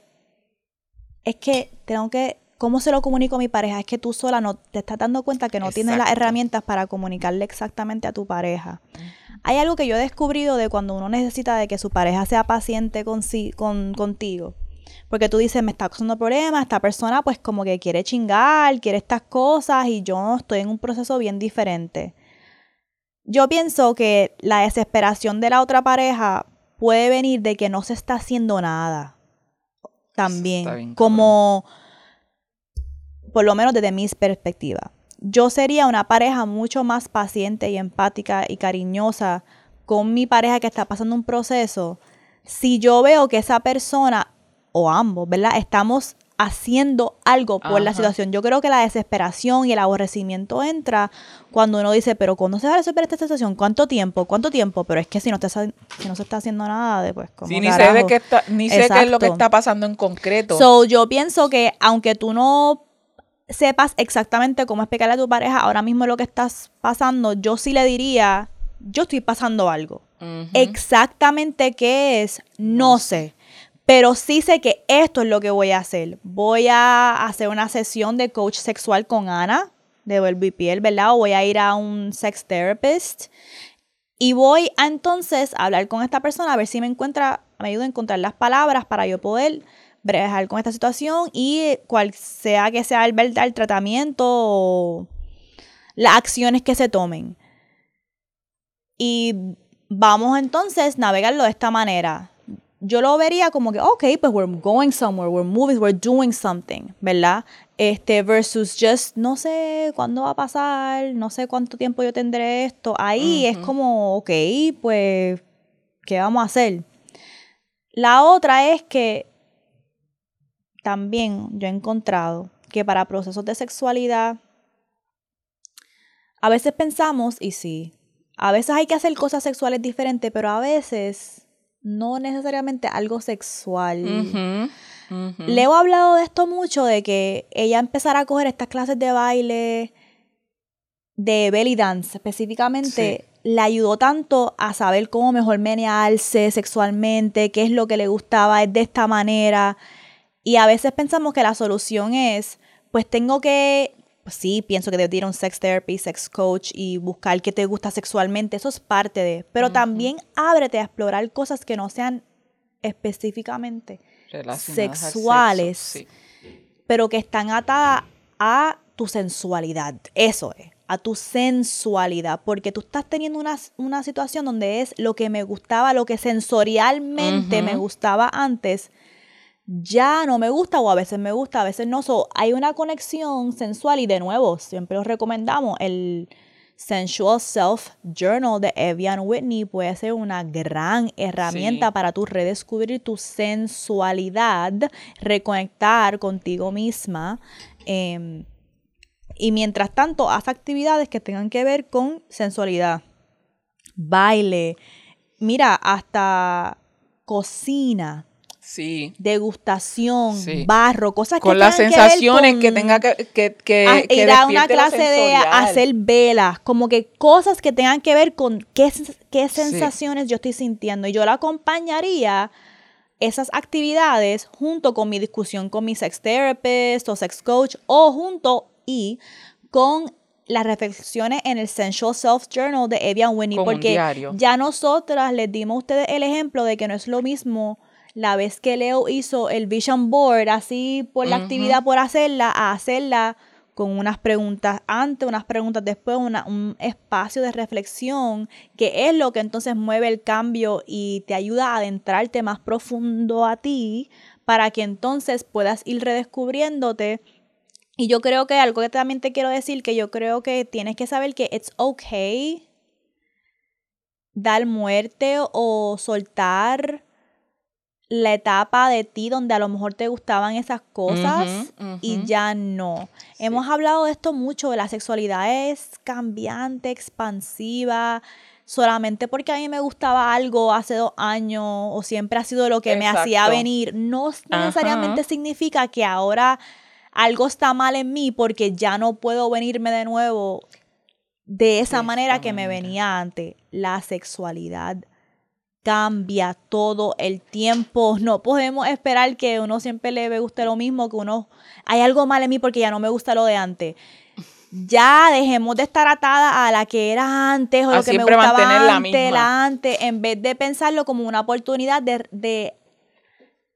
es que tengo que, ¿cómo se lo comunico a mi pareja? Es que tú sola no te estás dando cuenta que no tienes las herramientas para comunicarle exactamente a tu pareja. Hay algo que yo he descubrido de cuando uno necesita de que su pareja sea paciente con, con, contigo. Porque tú dices, me está causando problemas, esta persona pues como que quiere chingar, quiere estas cosas y yo estoy en un proceso bien diferente. Yo pienso que la desesperación de la otra pareja puede venir de que no se está haciendo nada. También. bien como, por lo menos desde mi perspectiva. Yo sería una pareja mucho más paciente y empática y cariñosa con mi pareja que está pasando un proceso si yo veo que esa persona o ambos, ¿verdad? Estamos haciendo algo por la situación. Yo creo que la desesperación y el aborrecimiento entra cuando uno dice, pero ¿cuándo se va a resolver esta situación? ¿Cuánto tiempo? ¿Cuánto tiempo? Pero es que si no, sa- si no se está haciendo nada, de, pues Sí, ni sé, de qué está, ni sé qué es lo que está pasando en concreto. So, yo pienso que aunque tú no sepas exactamente cómo explicarle a tu pareja ahora mismo lo que estás pasando, yo sí le diría, yo estoy pasando algo. Exactamente qué es, no sé. Pero sí sé que esto es lo que voy a hacer. Voy a hacer una sesión de coach sexual con Ana de Piel, ¿verdad? O voy a ir a un sex therapist. Y voy a entonces hablar con esta persona a ver si me encuentra, me ayuda a encontrar las palabras para yo poder bregar con esta situación y cual sea que sea el, verdad, el tratamiento o las acciones que se tomen. Y vamos entonces a navegarlo de esta manera. Yo lo vería como que, ok, pues we're going somewhere, we're moving, we're doing something, ¿verdad? Este, versus just, no sé cuándo va a pasar, no sé cuánto tiempo yo tendré esto. Ahí es como, ok, pues, ¿qué vamos a hacer? La otra es que también yo he encontrado que para procesos de sexualidad, a veces pensamos, y sí, a veces hay que hacer cosas sexuales diferentes, pero a veces no necesariamente algo sexual. Ujú, ujú. Leo ha hablado de esto mucho, de que ella empezara a coger estas clases de baile, de belly dance específicamente, le ayudó tanto a saber cómo mejor menearse sexualmente, qué es lo que le gustaba, es de esta manera. Y a veces pensamos que la solución es, pues tengo que, pues sí, pienso que debo ir a un sex therapy, sex coach y buscar qué te gusta sexualmente, eso es parte de, pero también ábrete a explorar cosas que no sean específicamente sexuales. sexo, pero que están atadas a tu sensualidad. Eso es, a tu sensualidad. Porque tú estás teniendo una, una situación donde es lo que me gustaba, lo que sensorialmente me gustaba antes, ya no me gusta o a veces me gusta, a veces no. So, hay una conexión sensual y de nuevo, siempre os recomendamos el Sensual Self Journal de Evian Whitney puede ser una gran herramienta Sí. para tú redescubrir tu sensualidad, reconectar contigo misma. em, y mientras tanto, haz actividades que tengan que ver con sensualidad. Baile. Mira, hasta cocina, Sí. degustación, Sí. barro, cosas que Con las tengan que ver sensaciones que con- tenga que, que, que, a- ir a una clase de hacer velas, como que cosas que tengan que ver con qué, qué sensaciones yo estoy sintiendo. Y yo la acompañaría esas actividades junto con mi discusión con mi sex therapist o sex coach o junto y con las reflexiones en el Sensual Self Journal de Evian Winnie, Con porque ya nosotras les dimos a ustedes el ejemplo de que no es lo mismo la vez que Leo hizo el Vision Board así por la actividad por hacerla, a hacerla con unas preguntas antes, unas preguntas después, una- un espacio de reflexión, que es lo que entonces mueve el cambio y te ayuda a adentrarte más profundo a ti para que entonces puedas ir redescubriéndote. Y yo creo que algo que también te quiero decir, que yo creo que tienes que saber que it's okay dar muerte o soltar la etapa de ti donde a lo mejor te gustaban esas cosas y ya no. Hemos hablado de esto mucho, de la sexualidad es cambiante, expansiva, solamente porque a mí me gustaba algo hace dos años o siempre ha sido lo que me hacía venir, no necesariamente Ajá. significa que ahora algo está mal en mí porque ya no puedo venirme de nuevo de esa De manera que me venía antes. La sexualidad cambia todo el tiempo. No podemos esperar que uno siempre le guste lo mismo, que uno hay algo mal en mí porque ya no me gusta lo de antes. Ya dejemos de estar atada a la que era antes o A lo que me gustaba mantener la antes, misma. la antes, en vez de pensarlo como una oportunidad de, de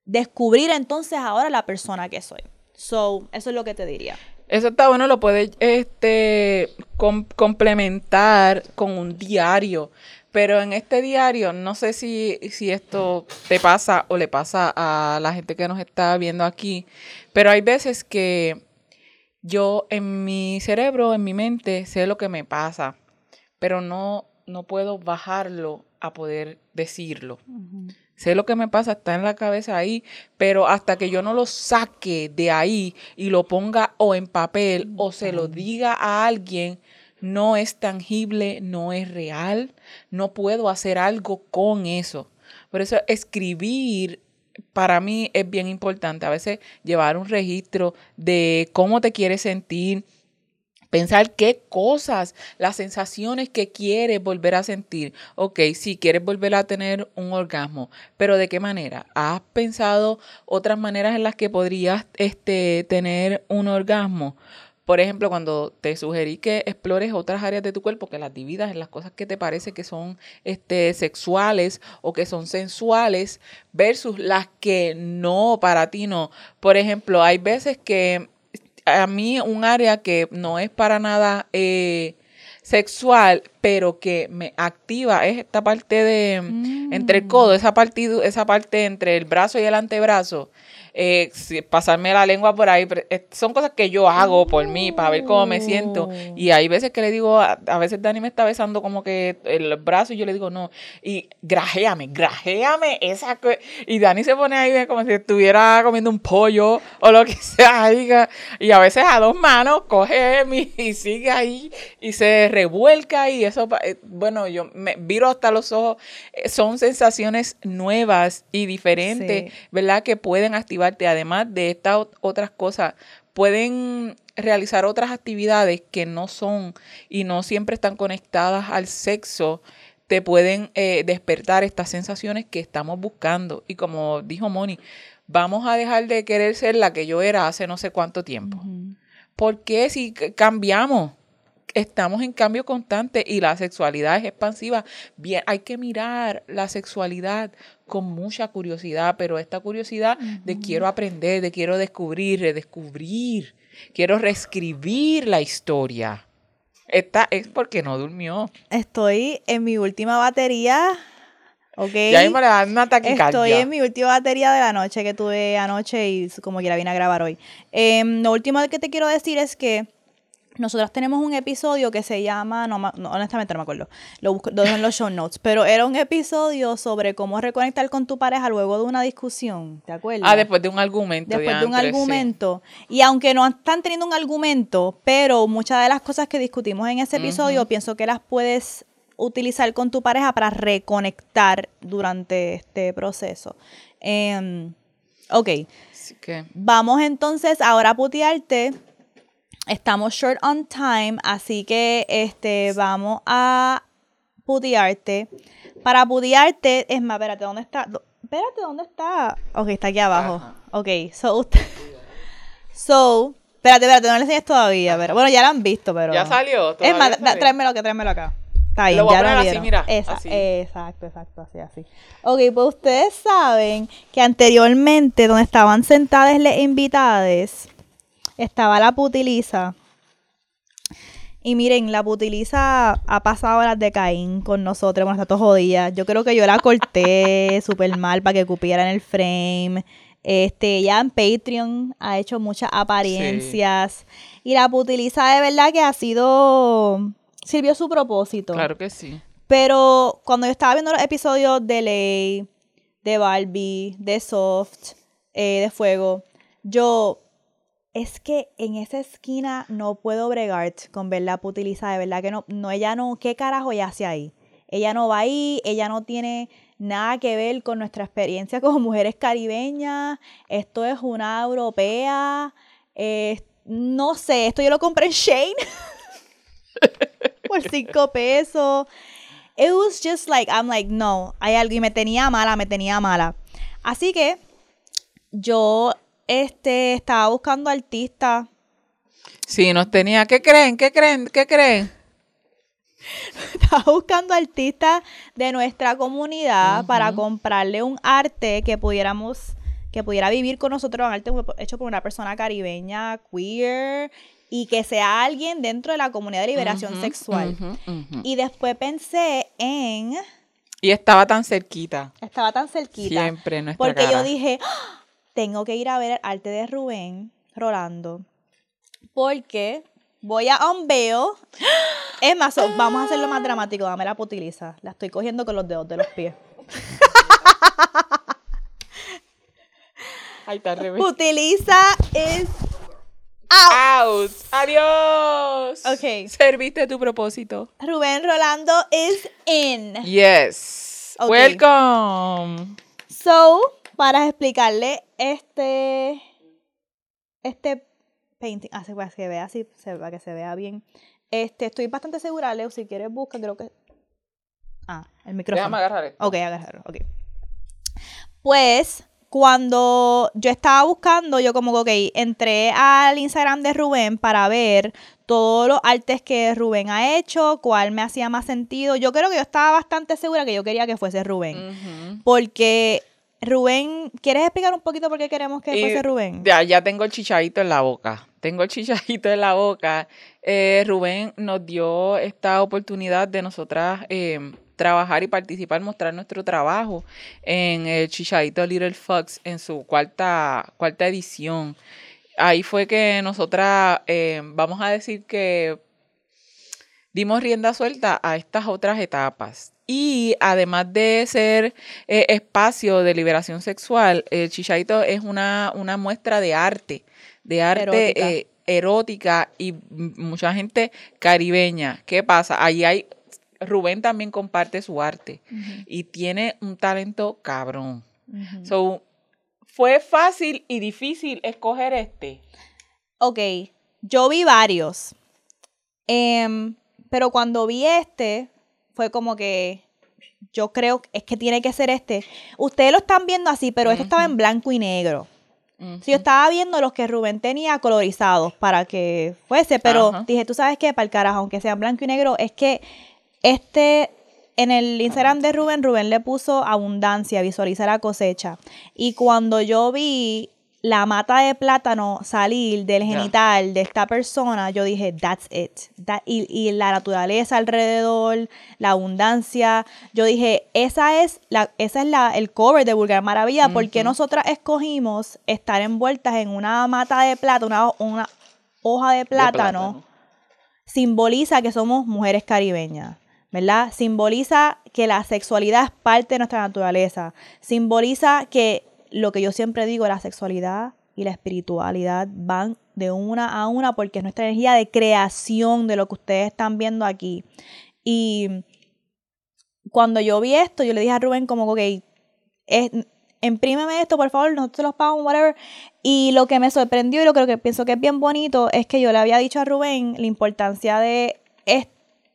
descubrir entonces ahora la persona que soy. So, eso es lo que te diría. Eso está bueno, lo puedes este, com- complementar con un diario. Pero en este diario, no sé si, si esto te pasa o le pasa a la gente que nos está viendo aquí, pero hay veces que yo en mi cerebro, en mi mente, sé lo que me pasa, pero no, no puedo bajarlo a poder decirlo. Sé lo que me pasa, está en la cabeza ahí, pero hasta que yo no lo saque de ahí y lo ponga o en papel o se lo diga a alguien, no es tangible, no es real, no puedo hacer algo con eso. Por eso escribir para mí es bien importante. A veces llevar un registro de cómo te quieres sentir, Pensar qué cosas, las sensaciones que quieres volver a sentir. Ok, si quieres volver a tener un orgasmo, pero ¿de qué manera? ¿Has pensado otras maneras en las que podrías este, tener un orgasmo? Por ejemplo, cuando te sugerí que explores otras áreas de tu cuerpo, que las dividas en las cosas que te parece que son este, sexuales o que son sensuales, versus las que no, para ti no. Por ejemplo, hay veces que a mí un área que no es para nada eh, sexual, pero que me activa es esta parte de Mm. entre el codo, esa parte, esa parte entre el brazo y el antebrazo. Eh, pasarme la lengua por ahí, pero, eh, son cosas que yo hago por mí, para ver cómo me siento. Oh. Y hay veces que le digo, a, a veces Dani me está besando como que el brazo y yo le digo, no, y grajéame, grajéame esa co-". Y Dani se pone ahí como si estuviera comiendo un pollo o lo que sea. Y a veces a dos manos coge mi, y sigue ahí y se revuelca y eso, eh, bueno, yo me viro hasta los ojos. Eh, Son sensaciones nuevas y diferentes, Sí. ¿verdad? Que pueden Además de estas ot- otras cosas, pueden realizar otras actividades que no son y no siempre están conectadas al sexo. Te pueden eh, despertar estas sensaciones que estamos buscando. Y como dijo Moni, vamos a dejar de querer ser la que yo era hace no sé cuánto tiempo. ¿Por qué si cambiamos? Estamos en cambio constante y la sexualidad es expansiva. Bien, hay que mirar la sexualidad con mucha curiosidad, pero esta curiosidad de quiero aprender, de quiero descubrir, redescubrir, quiero reescribir la historia. Esta es porque no durmió. Estoy en mi última batería. Ok. Ya mismo le da una taquicardia. Estoy en mi última batería de la noche que tuve anoche y como quiera vine a grabar hoy. Em, lo último que te quiero decir es que nosotros tenemos un episodio que se llama, no, no, honestamente no me acuerdo, lo, busco, lo en los show notes, pero era un episodio sobre cómo reconectar con tu pareja luego de una discusión, ¿te acuerdas? Ah, después de un argumento. después de un sí. argumento. Y aunque no están teniendo un argumento, pero muchas de las cosas que discutimos en ese episodio, pienso que las puedes utilizar con tu pareja para reconectar durante este proceso. Em, ok, Así que, vamos entonces ahora a putearte. Estamos short on time, así que este vamos a putearte. Para putearte, es más, espérate, ¿dónde está? Espérate, ¿dónde está? Ok, está aquí abajo. Ajá. Ok, so usted. So, espérate, espérate, no le enseñes todavía, pero bueno, ya lo han visto, pero. ¿Ya salió? Es ¿Todavía más, sale? tráemelo acá, tráemelo acá. Está bien, Lo voy a poner lo así, mira, Esa- así. Exacto, exacto, así, así. Ok, pues ustedes saben que anteriormente, donde estaban sentadas las invitadas, estaba la putiliza. Y miren, la putiliza ha pasado las de Caín con nosotros, bueno, está todo jodida. Yo creo que yo la corté súper mal para que cupiera en el frame. Este, ella en Patreon ha hecho muchas apariencias. Y la putiliza de verdad que ha sido. sirvió su propósito. Claro que sí. Pero cuando yo estaba viendo los episodios de Ley, de Barbie, de Soft, eh, de Fuego, yo es que en esa esquina no puedo bregar con verla putilizada, de verdad que no, no, ella no, ¿qué carajo ella hace ahí? Ella no va ahí, ella no tiene nada que ver con nuestra experiencia como mujeres caribeñas, esto es una europea, no sé, esto yo lo compré en Shane por cinco pesos. it was just like, I'm like, no, hay algo. Y me tenía mala, me tenía mala. Así que yo este, estaba buscando artistas. Sí, nos tenía. ¿Qué creen? ¿Qué creen? ¿Qué creen? Estaba buscando artistas de nuestra comunidad para comprarle un arte que pudiéramos, que pudiera vivir con nosotros, un arte hecho por una persona caribeña, queer, y que sea alguien dentro de la comunidad de liberación sexual. Y después pensé en, Y estaba tan cerquita. estaba tan cerquita, Siempre nuestra porque cara. yo dije, "Ah, tengo que ir a ver el arte de Rubén Rolando, porque voy a un veo. Es más, so- vamos a hacerlo más dramático, dame la putiliza. La estoy cogiendo con los dedos de los pies. Ay, está. Putiliza es out. Out. Adiós. Ok. Serviste tu propósito. Rubén Rolando is in. Yes. Ok. Welcome. So, para explicarle este este painting, ah, se- para que vea así, para que se vea bien. Este, estoy bastante segura, Leo, si quieres busca, creo que Ah, el micrófono. Déjame agarrar esto. Ok, agarrarlo, ok. Pues, cuando yo estaba buscando, yo como que, ok, entré al Instagram de Rubén para ver todos los artes que Rubén ha hecho, cuál me hacía más sentido. Yo creo que yo estaba bastante segura que yo quería que fuese Rubén. Porque Rubén, ¿quieres explicar un poquito por qué queremos que Y fuese Rubén? Ya, ya tengo el chichadito en la boca. Tengo el chichadito en la boca. Eh, Rubén nos dio esta oportunidad de nosotras eh, trabajar y participar, mostrar nuestro trabajo en el chichadito Little Fox en su cuarta, cuarta edición. Ahí fue que nosotras, eh, vamos a decir que dimos rienda suelta a estas otras etapas. Y además de ser eh, espacio de liberación sexual, el chichadito es una, una muestra de arte, de arte Erótica. eh, erótica y mucha gente caribeña. ¿Qué pasa? Ahí hay, Rubén también comparte su arte y tiene un talento cabrón. So, fue fácil y difícil escoger este. Ok, yo vi varios. Em, pero cuando vi este, fue como que yo creo que es que tiene que ser este. Ustedes lo están viendo así, pero esto estaba en blanco y negro. Si yo estaba viendo los que Rubén tenía colorizados para que fuese, pero dije, tú sabes que para el carajo, aunque sea en blanco y negro, es que este, en el Instagram de Rubén, Rubén le puso abundancia, visualizar la cosecha. Y cuando yo vi la mata de plátano salir del genital de esta persona, yo dije, that's it. That- y, y la naturaleza alrededor, la abundancia, yo dije, esa es la, esa es la, el cover de Vulgar Maravilla, porque nosotras escogimos estar envueltas en una mata de plátano, una, una hoja de plátano simboliza que somos mujeres caribeñas, ¿verdad? Simboliza que la sexualidad es parte de nuestra naturaleza. Simboliza que lo que yo siempre digo, la sexualidad y la espiritualidad van de una a una porque es nuestra energía de creación de lo que ustedes están viendo aquí. Y cuando yo vi esto, yo le dije a Rubén como, ok, es, imprímeme esto, por favor, nosotros se los pagamos, whatever. Y lo que me sorprendió y lo que, que pienso que es bien bonito es que yo le había dicho a Rubén la importancia de es-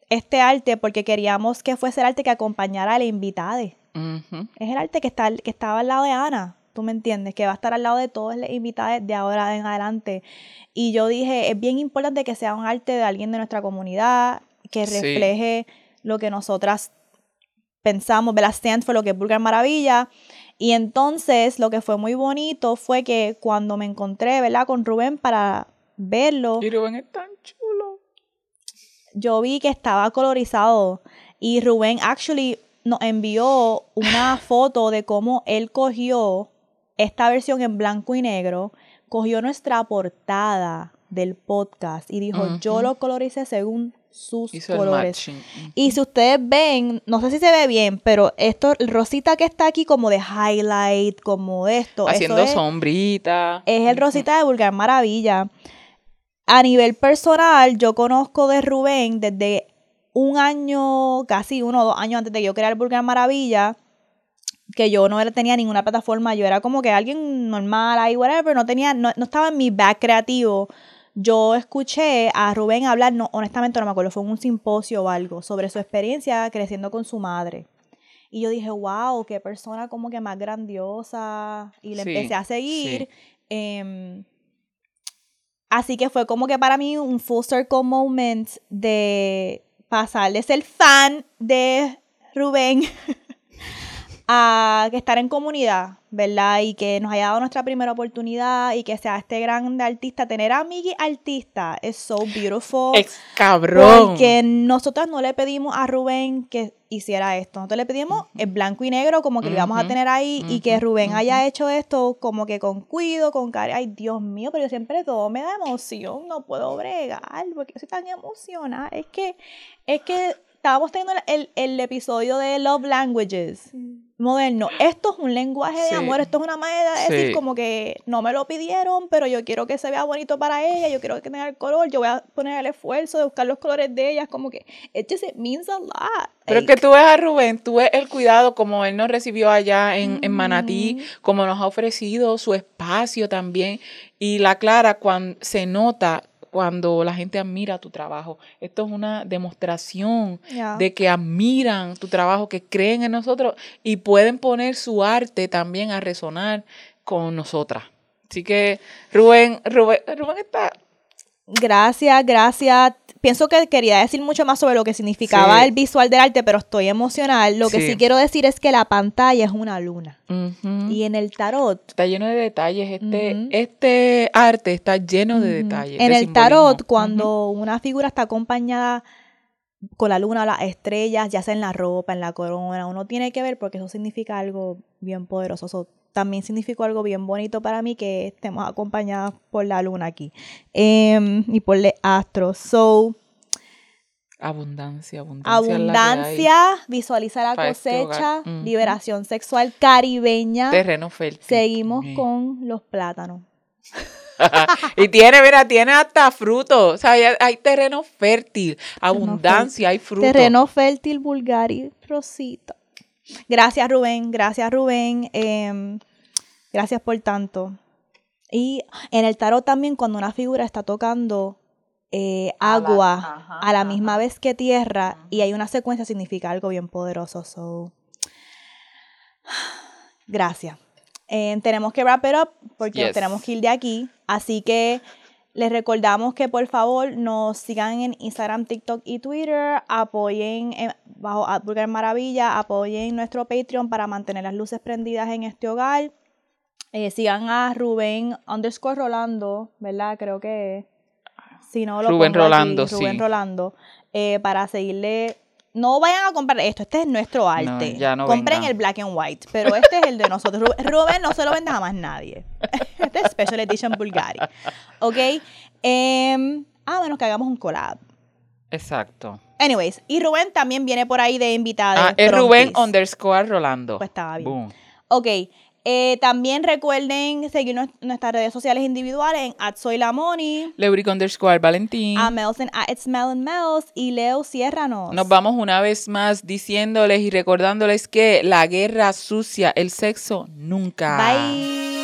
este arte porque queríamos que fuese el arte que acompañara a la invitada. Es el arte que, está, que estaba al lado de Ana, tú me entiendes, que va a estar al lado de todas las invitadas de ahora en adelante. Y yo dije, es bien importante que sea un arte de alguien de nuestra comunidad, que Sí. refleje lo que nosotras pensamos, ¿verdad? Stand for lo que es Vulgar Maravilla. Y entonces lo que fue muy bonito fue que cuando me encontré, ¿verdad? Con Rubén para verlo, Y Rubén es tan chulo. yo vi que estaba colorizado y Rubén actually nos envió una foto de cómo él cogió esta versión en blanco y negro, cogió nuestra portada del podcast y dijo, yo lo coloricé según sus Hizo colores. Y si ustedes ven, no sé si se ve bien, pero esto, el rosita que está aquí como de highlight, como esto, Haciendo es- sombrita. es el Rosita de Vulgar Maravilla. A nivel personal, yo conozco de Rubén desde un año, casi uno o dos años antes de yo crear Vulgar Maravilla, que yo no era- tenía ninguna plataforma, yo era como que alguien normal ahí, whatever, no tenía, no, no estaba en mi back creativo yo escuché a Rubén hablar, no, honestamente no me acuerdo, fue en un simposio o algo, sobre su experiencia creciendo con su madre. Y yo dije, wow, qué persona como que más grandiosa. Y le Sí, empecé a seguir. sí. Em, así que fue como que para mí un full circle moment de pasar de ser fan de Rubén a estar en comunidad, ¿verdad? Y que nos haya dado nuestra primera oportunidad y que sea este grande artista. Tener a Miggy artista es so beautiful. Ex cabrón. Porque nosotros no le pedimos a Rubén que hiciera esto. Nosotros le pedimos el blanco y negro como que lo íbamos a tener ahí y que Rubén haya hecho esto como que con cuido, con cara. Ay, Dios mío, pero yo siempre todo me da emoción. No puedo bregar porque yo soy tan emocionada. Es que, es que estábamos teniendo el, el episodio de Love Languages moderno. Esto es un lenguaje de Sí. amor, esto es una manera de decir Sí. como que no me lo pidieron, pero yo quiero que se vea bonito para ella, yo quiero que tenga el color, yo voy a poner el esfuerzo de buscar los colores de ellas, como que it just it means a lot. Pero Like, que tú ves a Rubén, tú ves el cuidado como él nos recibió allá en, en Manatí, como nos ha ofrecido su espacio también. Y la Clara, cuando se nota cuando la gente admira tu trabajo. Esto es una demostración Yeah. de que admiran tu trabajo, que creen en nosotros y pueden poner su arte también a resonar con nosotras. Así que Rubén, Rubén, Rubén está Gracias, gracias. Pienso que quería decir mucho más sobre lo que significaba Sí. el visual del arte, pero estoy emocional. Lo que sí Sí. quiero decir es que la pantalla es una luna. Y en el tarot, Está lleno de detalles. Este, este arte está lleno de detalles. En de el tarot, cuando una figura está acompañada con la luna, las estrellas, ya sea en la ropa, en la corona, uno tiene que ver porque eso significa algo bien poderoso. También significó algo bien bonito para mí que estemos acompañadas por la luna aquí em, y por el astro. So, Abundancia, abundancia. abundancia, visualizar la este cosecha, liberación sexual caribeña. Terreno fértil. Seguimos con los plátanos. y tiene, mira, tiene hasta fruto. O sea, hay, hay terreno fértil, abundancia, hay fruto. Terreno fértil, Bulgari, Rosita. Gracias, Rubén. Gracias, Rubén. Em, gracias por tanto. Y en el tarot también, cuando una figura está tocando eh, A la- agua ajá, a la misma ajá. vez que tierra y hay una secuencia, significa algo bien poderoso. So, gracias. Eh, tenemos que wrap it up porque Yes. tenemos que ir de aquí. Así que les recordamos que por favor nos sigan en Instagram, TikTok y Twitter. Apoyen en- bajo Burger Maravilla. Apoyen nuestro Patreon para mantener las luces prendidas en este hogar. Eh, sigan a Rubén underscore Rolando, ¿verdad? Creo que si no lo Rubén aquí, Rolando, Rubén sí. Rolando, eh, para seguirle. No vayan a comprar esto, este es nuestro arte. ya no Compren el black and white, pero este es el de nosotros. Rubén, no se lo vende a más nadie. Este es Special Edition Bulgari. ¿Ok? Em, a menos que hagamos un collab. Exacto. Anyways, y Rubén también viene por ahí de invitado. Ah, es Rubén underscore Rolando. Pues estaba bien. Boom. Ok. Eh, también recuerden seguirnos en nuestras redes sociales individuales en @soylamoni, Leuric underscore Valentín. a Mels en @itsmellandmels y Leo Ciérranos. Nos vamos una vez más diciéndoles y recordándoles que la guerra sucia, el sexo, nunca. Bye.